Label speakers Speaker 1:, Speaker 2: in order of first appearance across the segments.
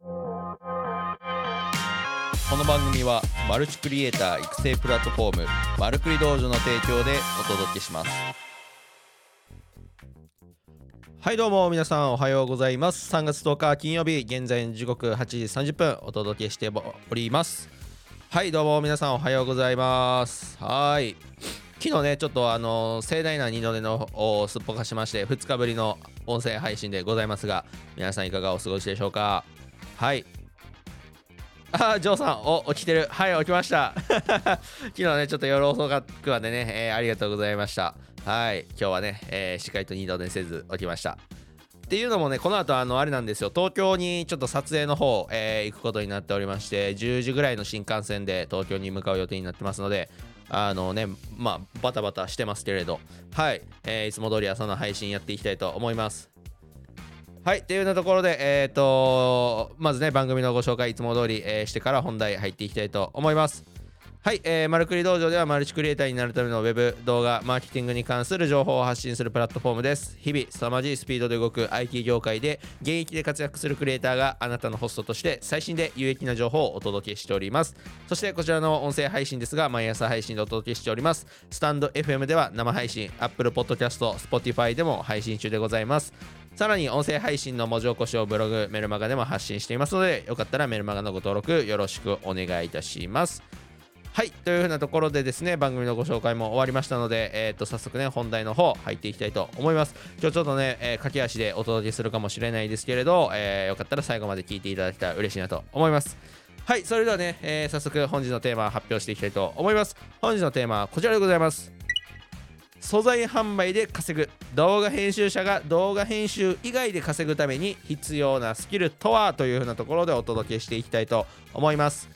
Speaker 1: この番組はマルチクリエイター育成プラットフォームマルクリ道場の提供でお届けします。はいどうも皆さんおはようございます。3月10日金曜日現在の時刻8時30分お届けしております。はいどうも皆さんおはようございます。はい。昨日ねちょっとあの盛大な二度寝のをすっぽかしまして2日ぶりの音声配信でございますが皆さんいかがお過ごしでしょうか？はいあジョーさん、お、起きてる。はい、起きました。昨日ね、ちょっと夜遅くまでね、えー、ありがとうございました。はい、今日はね、えー、しっかりと二度寝せず起きました。っていうのもね、この後、あの、あれなんですよ、東京にちょっと撮影の方、えー、行くことになっておりまして、10時ぐらいの新幹線で東京に向かう予定になってますので、あのね、まあ、バタバタしてますけれど、はい、えー、いつも通り朝の配信やっていきたいと思います。はい、というようなところで、えっ、ー、と、まずね、番組のご紹介いつも通り、えー、してから本題入っていきたいと思います。はい、えー、マルクリ道場ではマルチクリエイターになるためのウェブ動画マーケティングに関する情報を発信するプラットフォームです。日々凄まじいスピードで動く IT 業界で現役で活躍するクリエイターがあなたのホストとして最新で有益な情報をお届けしております。そしてこちらの音声配信ですが毎朝配信でお届けしております。スタンド FM では生配信 Apple Podcast Spotify でも配信中でございます。さらに音声配信の文字起こしをブログ、メルマガでも発信していますので、よかったらメルマガのご登録よろしくお願いいたします。はい、というふうなところでですね、番組のご紹介も終わりましたので、えっ、と、早速ね、本題の方入っていきたいと思います。今日ちょっとね、えー、駆け足でお届けするかもしれないですけれど、えー、よかったら最後まで聞いていただけたら嬉しいなと思います。はい、それではね、えー、早速本日のテーマ発表していきたいと思います。本日のテーマはこちらでございます。素材販売で稼ぐ動画編集者が動画編集以外で稼ぐために必要なスキルとはというふうなところでお届けしていきたいと思います。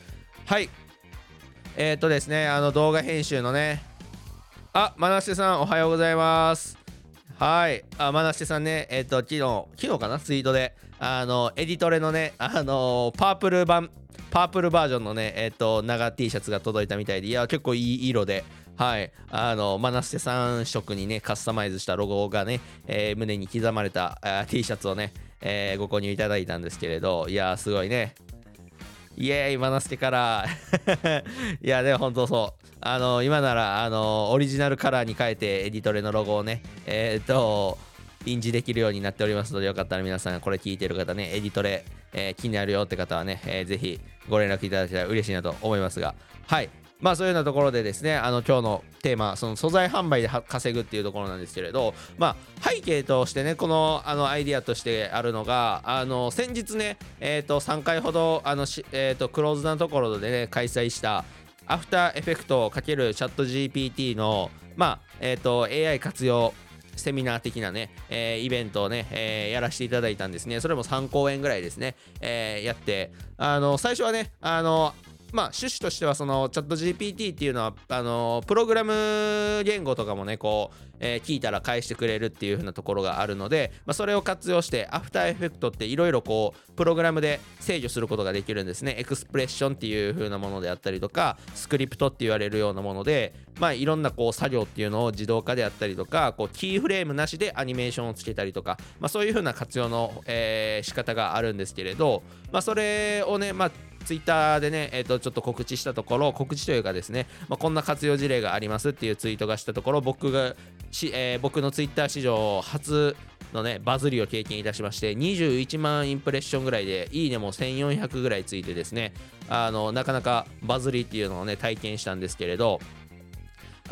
Speaker 1: はい。えっ、ー、とですねあの動画編集のね。あマナステさんおはようございます。はい。あマナステさんねえっ、ー、と昨日昨日かな？ツイートで。あのエディトレのねあのパープル版パープルバージョンのねえっ、ー、と長 T シャツが届いたみたいでいや結構いい色で。はい、あの、マナステさん色にね、カスタマイズしたロゴがね、えー、胸に刻まれたあ T シャツをね、えー、ご購入いただいたんですけれど、いや、すごいね。イエーイ、マナステカラー。いや、でも本当そう。あの、今なら、あの、オリジナルカラーに変えて、エディトレのロゴをね、えっ、と、印字できるようになっておりますので、よかったら皆さん、これ聞いてる方ね、エディトレ、えー、気になるよって方はね、えー、ぜひご連絡いただけたら嬉しいなと思いますが、はい。まあそういうようなところでですね、あの今日のテーマ、その素材販売で稼ぐっていうところなんですけれど、まあ背景としてね、このあのアイディアとしてあるのが、あの先日ね、えっ、ー、と3回ほどあのし、えー、とクローズなところでね、開催したアフターエフェクトをかけるチャット GPT の、まあ、えっ、ー、と AI 活用セミナー的なね、えー、イベントをね、えー、やらせていただいたんですね。それも3公演ぐらいですね、えー、やって、あの、最初はね、あの、まあ、趣旨としてはそのチャット GPT っていうのはあのプログラム言語とかもねこう、えー、聞いたら返してくれるっていう風なところがあるので、まあ、それを活用してアフターエフェクトっていろいろこうプログラムで制御することができるんですね。エクスプレッションっていう風なものであったりとかスクリプトって言われるようなものでまあいろんなこう作業っていうのを自動化であったりとかこうキーフレームなしでアニメーションをつけたりとか、まあ、そういう風な活用の、えー、仕方があるんですけれど、まあ、それをね、まあツイッターでね、えっ、ー、と、ちょっと告知したところ、告知というかですね、まあ、こんな活用事例がありますっていうツイートがしたところ、僕がし、えー、僕のツイッター史上初のね、バズりを経験いたしまして、21万インプレッションぐらいで、いいねも1400ぐらいついてですね、あの、なかなかバズりっていうのをね、体験したんですけれど、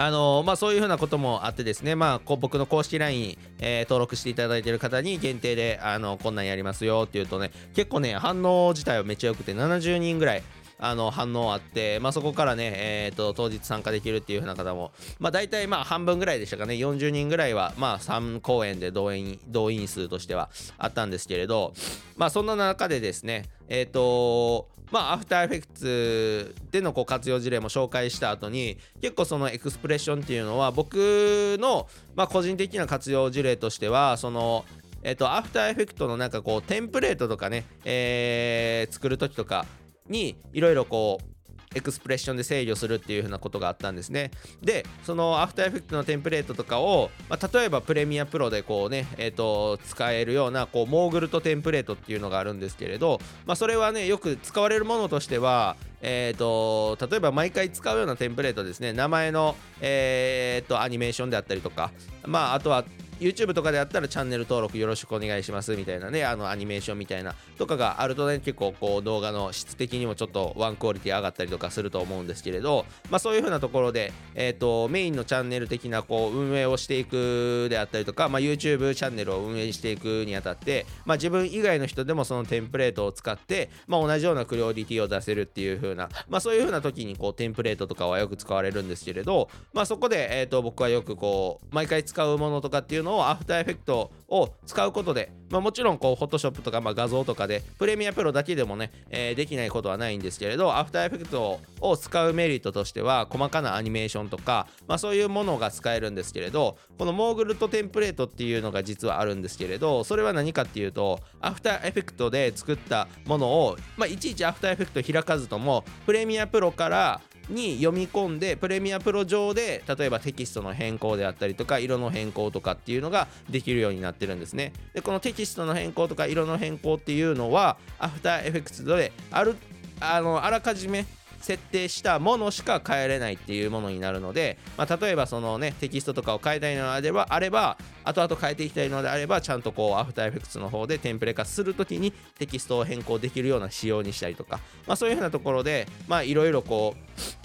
Speaker 1: あのまあ、そういうふうなこともあってですね、まあ、こ僕の公式 LINE、えー、登録していただいている方に限定であのこんなんやりますよっていうとね結構ね反応自体はめっちゃ良くて70人ぐらいあの反応あって、まあ、そこからね、えーと、当日参加できるっていう風な方も、まあ、大体まあ半分ぐらいでしたかね40人ぐらいは、まあ、3公演で動員動員数としてはあったんですけれど、まあ、そんな中でですねえっ、ー、とまあ、アフターエフェクツでのこう活用事例も紹介した後に結構そのエクスプレッションっていうのは僕の、まあ、個人的な活用事例としてはそのえっと、アフターエフェクトのなんかこうテンプレートとかね、えー、作るときとかにいろいろこうエクスプレッションで制御するっていう風なことがあったんですね。でそのアフターエフェクトのテンプレートとかを、まあ、例えばプレミアプロでこうね、えーと、使えるようなこうモーグルトテンプレートっていうのがあるんですけれど、まあ、それはねよく使われるものとしてはえーと、例えば毎回使うようなテンプレートですね。名前の、えーとアニメーションであったりとか、まあ、あとは YouTube とかであったらチャンネル登録よろしくお願いしますみたいなねあのアニメーションみたいなとかがあるとね結構こう動画の質的にもちょっとワンクオリティ上がったりとかすると思うんですけれどまあそういう風なところでえっ、ー、とメインのチャンネル的なこう運営をしていくであったりとかまあ YouTube チャンネルを運営していくにあたってまあ自分以外の人でもそのテンプレートを使ってまあ同じようなクオリティを出せるっていう風なまあそういう風な時にこうテンプレートとかはよく使われるんですけれどまあそこでえっ、ー、と僕はよくこう毎回使うものとかっていうのをアフターエフェクトを使うことで、まあ、もちろんこう Photoshop とかまあ画像とかでプレミアプロだけでもね、えー、できないことはないんですけれど After Effects を使うメリットとしては細かなアニメーションとか、まあ、そういうものが使えるんですけれどこのモーグルトテンプレートっていうのが実はあるんですけれどそれは何かっていうと After Effects で作ったものを、まあ、いちいち After Effects 開かずともプレミアプロからに読み込んでプレミアプロ上で例えばテキストの変更であったりとか色の変更とかっていうのができるようになってるんですね。でこのテキストの変更とか色の変更っていうのはアフターエフェクツであるあのあらかじめ設定したものしか変えれないっていうものになるので、まあ、例えばそのねテキストとかを変えたいのであればあれば後々変えていきたいのであればちゃんとこうアフターエフェクツの方でテンプレ化するときにテキストを変更できるような仕様にしたりとか、まあ、そういうふうなところでまあいろいろこう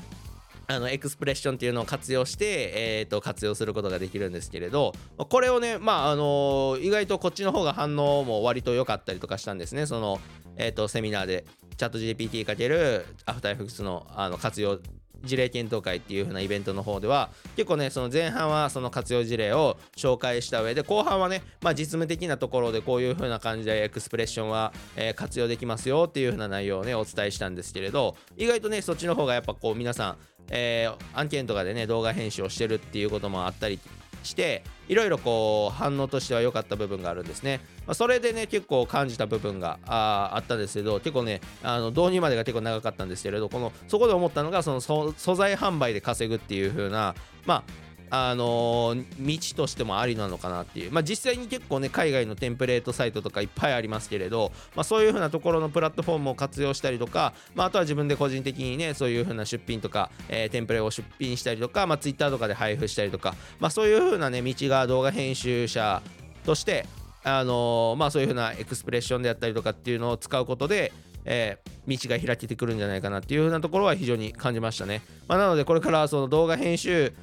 Speaker 1: あのエクスプレッションっていうのを活用して、えー、と活用することができるんですけれどこれをねまああの意外とこっちの方が反応も割と良かったりとかしたんですね。その、えー、とセミナーでチャット GPT× アフターエフェクツのあの活用事例検討会っていう風なイベントの方では結構ねその前半はその活用事例を紹介した上で後半はねまあ実務的なところでこういう風な感じでエクスプレッションは、えー、活用できますよっていう風な内容をねお伝えしたんですけれど意外とねそっちの方がやっぱこう皆さん、えー、案件とかでね動画編集をしてるっていうこともあったりしていろいろこう反応としては良かった部分があるんですね、まあ、それでね結構感じた部分がああったんですけど結構ねあの導入までが結構長かったんですけれどこのそこで思ったのがその素材販売で稼ぐっていう風なまああのー、道としてもありなのかなっていう、まあ、実際に結構ね海外のテンプレートサイトとかいっぱいありますけれど、まあ、そういう風なところのプラットフォームを活用したりとか、まあ、あとは自分で個人的にねそういう風な出品とか、えー、テンプレを出品したりとか、まあ、Twitter とかで配布したりとか、まあ、そういう風なね道が動画編集者としてあのー、まあそういう風なエクスプレッションであったりとかっていうのを使うことでえー、道が開けてくるんじゃないかなっていう風なところは非常に感じましたね。まあ、なのでこれからその動画編集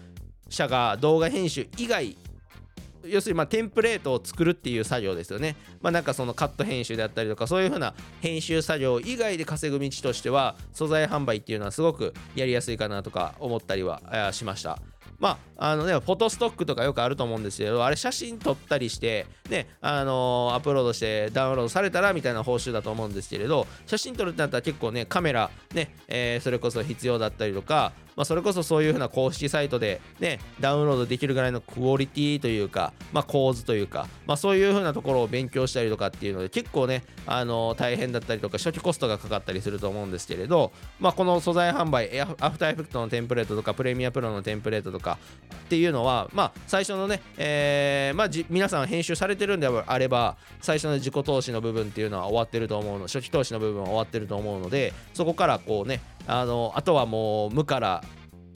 Speaker 1: 者が動画編集以外要するにまテンプレートを作るっていう作業ですよね。まあ、なんかそのカット編集であったりとかそういう風な編集作業以外で稼ぐ道としては素材販売っていうのはすごくやりやすいかなとか思ったりはしました。まあ、あのね、フォトストックとかよくあると思うんですけど、あれ写真撮ったりして、ね、あのー、アップロードしてダウンロードされたらみたいな報酬だと思うんですけれど、写真撮るってなったら結構ね、カメラ、ね、えー、それこそ必要だったりとか、まあ、それこそそういう風な公式サイトで、ね、ダウンロードできるぐらいのクオリティというか、まあ、構図というか、まあ、そういう風なところを勉強したりとかっていうので結構ね、あの、大変だったりとか初期コストがかかったりすると思うんですけれど、まあ、この素材販売アフターエフェクトのテンプレートとかプレミアプロのテンプレートとかっていうのは、まあ、最初のね、えーまあ、皆さん編集されてるんであれば最初の自己投資の部分っていうのは終わってると思うの初期投資の部分は終わってると思うのでそこからこうねあのあとはもう無から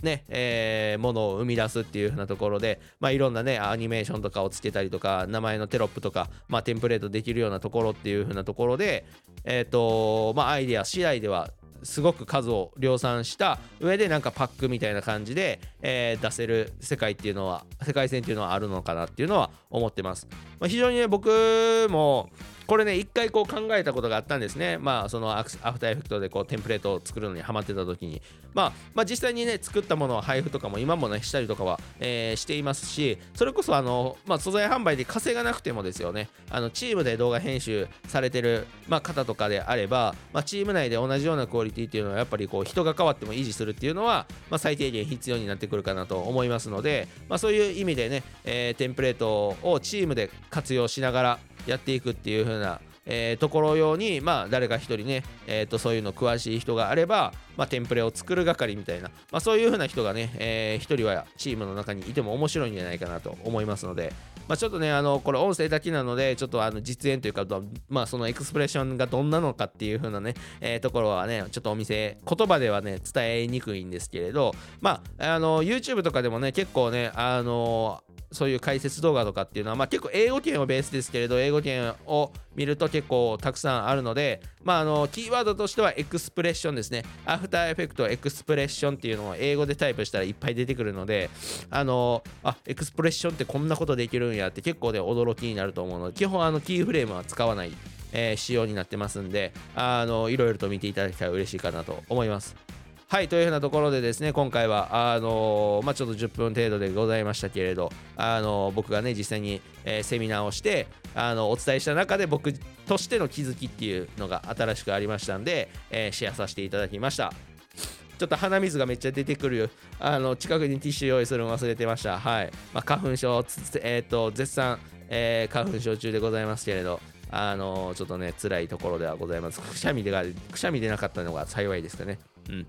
Speaker 1: ね、えー、ものを生み出すっていう風なところで、まあ、いろんなね、アニメーションとかをつけたりとか、名前のテロップとか、まあ、テンプレートできるようなところっていう風なところで、え、ー、と、まあ、アイデア次第ではすごく数を量産した上でなんかパックみたいな感じで、えー、出せる世界っていうのは世界線っていうのはあるのかなっていうのは思ってます、まあ、非常にね僕もこれね、一回こう考えたことがあったんですね。まあ、そのアフターエフェクトでこうテンプレートを作るのにハマってた時に。まあ、まあ、実際にね、作ったものを配布とかも今もね、したりとかは、えー、していますし、それこそあの、まあ、素材販売で稼がなくてもですよね、あのチームで動画編集されてる、まあ、方とかであれば、まあ、チーム内で同じようなクオリティっていうのは、やっぱりこう人が変わっても維持するっていうのは、まあ、最低限必要になってくるかなと思いますので、まあ、そういう意味でね、えー、テンプレートをチームで活用しながらやっていくっていう風なえー、ところ用に、まあ、誰か一人ね、えー、とそういうの詳しい人があれば、まあ、テンプレを作る係みたいな、まあ、そういう風な人がね、えー、人はチームの中にいても面白いんじゃないかなと思いますので、まあ、ちょっとね、あのこれ音声だけなので、ちょっとあの実演というか、まあ、そのエクスプレッションがどんなのかっていう風なね、えー、ところはね、ちょっとお店、言葉ではね、伝えにくいんですけれど、まあ、あの YouTube とかでもね、結構ね、あのそういう解説動画とかっていうのは、まあ、結構英語圏をベースですけれど、英語圏を見ると結構たくさんあるので、まあ、あのキーワードとしてはエクスプレッションですね。アフターエフェクトエクスプレッションっていうのを英語でタイプしたらいっぱい出てくるので、あのあエクスプレッションってこんなことできるんやって結構で驚きになると思うので、基本あのキーフレームは使わない、えー、仕様になってますんで、あのいろいろと見ていただけたら嬉しいかなと思います。はいというようなところでですね今回はあの、まあ、ちょっと10分程度でございましたけれど、あの、僕がね実際に、えー、セミナーをしてあのお伝えした中で僕としての気づきっていうのが新しくありましたんで、えシェアさせていただきました。ちょっと鼻水がめっちゃ出てくるあの近くにティッシュ用意するの忘れてました。はい、まあ、花粉症えっ、と絶賛、え花粉症中でございますけれどあのちょっとね辛いところではございます。くしゃみでがくしゃみ出なかったのが幸いですかね。うん。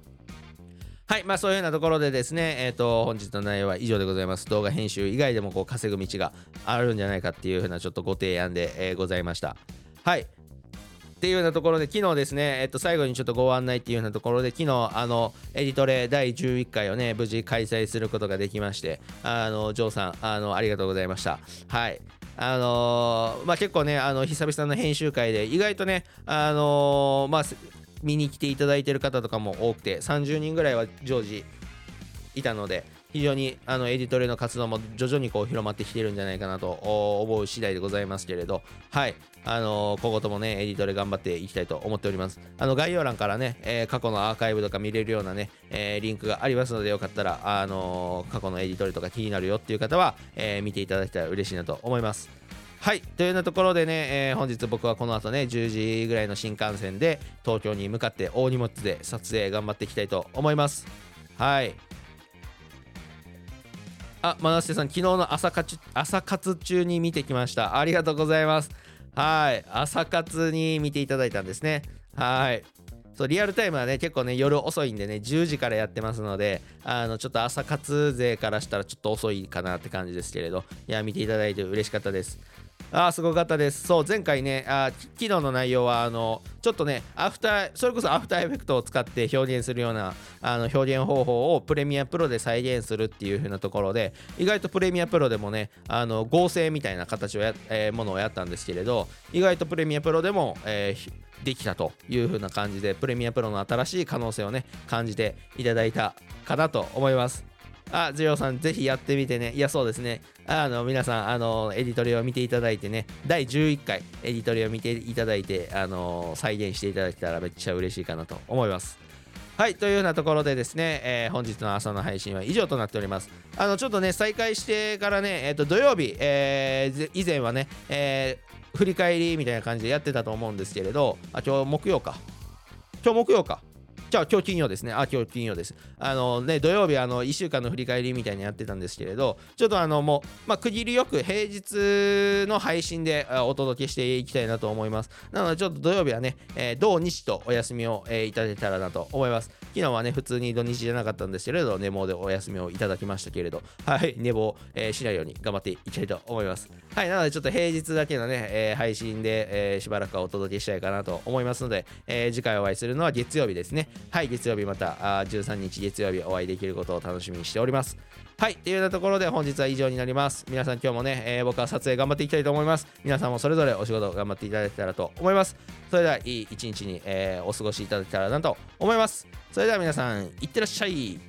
Speaker 1: はい、まあそういうようなところでですね、えっ、ー、と、本日の内容は以上でございます。動画編集以外でもこう稼ぐ道があるんじゃないかっていうふうなちょっとご提案で、えー、ございました。はい。っていうようなところで、昨日ですね、えっと、最後にちょっとご案内っていうようなところで、昨日、あの、エディトレ第11回をね、無事開催することができまして、あの、ジョーさん、あの、ありがとうございました。はい。あのー、まあ、結構ね、あの、久々の編集会で、意外とね、あのー、まあ、見に来ていただいてる方とかも多くて30人ぐらいは常時いたので非常にあのエディトレの活動も徐々にこう広まってきてるんじゃないかなと思う次第でございますけれど。はい。あのー、今後ともねエディトレ頑張っていきたいと思っております。あの概要欄からね、え、過去のアーカイブとか見れるようなね、え、リンクがありますのでよかったらあの過去のエディトレとか気になるよっていう方は、え見ていただけたら嬉しいなと思います。はい。というようなところでね、えー、本日僕はこの後ね10時ぐらいの新幹線で東京に向かって大荷物で撮影頑張っていきたいと思います。はい。あマナステさん昨日の朝活朝活中に見てきました。ありがとうございます。はい。朝活に見ていただいたんですね。はい。そうリアルタイムはね結構ね夜遅いんでね10時からやってますのであのちょっと朝活勢からしたらちょっと遅いかなって感じですけれど。いや見ていただいて嬉しかったです。あすごかったです。そう、前回ね、あ昨日の内容は、あの、ちょっとね、アフター、それこそアフターエフェクトを使って表現するようなあの表現方法をプレミアプロで再現するっていう風なところで、意外とプレミアプロでもね、あの合成みたいな形をや、えー、ものをやったんですけれど、意外とプレミアプロでも、えー、できたという風な感じで、プレミアプロの新しい可能性をね、感じていただいたかなと思います。あ、ジローさん、ぜひやってみてね。いや、そうですね。あの、皆さん、あの、エディトリを見ていただいてね、第11回、エディトリを見ていただいて、あの、再現していただけたらめっちゃ嬉しいかなと思います。はい、というようなところでですね、えー、本日の朝の配信は以上となっております。あの、ちょっとね、再開してからね、えっ、ー、と、土曜日、えー、以前はね、え振り返りみたいな感じでやってたと思うんですけれど、あ、今日木曜か。今日木曜か。じゃあ今日金曜ですね。あ、今日金曜です。あのね、土曜日、あの、1週間の振り返りみたいにやってたんですけれど、ちょっとあの、もう、まあ、区切りよく平日の配信でお届けしていきたいなと思います。なので、ちょっと土曜日はね、えー、土日とお休みを、えー、いただけたらなと思います。昨日はね、普通に土日じゃなかったんですけれど、寝坊でお休みをいただきましたけれど、はい、寝坊、えー、しないように頑張っていきたいと思います。はい、なのでちょっと平日だけのね、えー、配信で、えー、しばらくはお届けしたいかなと思いますので、えー、次回お会いするのは月曜日ですね。はい、月曜日またあ13日月曜日お会いできることを楽しみにしております。はい、というようなところで本日は以上になります。皆さん今日もね、えー、僕は撮影頑張っていきたいと思います。皆さんもそれぞれお仕事頑張っていただけたらと思います。それではいい一日に、えー、お過ごしいただけたらなと思います。それでは皆さん、いってらっしゃい。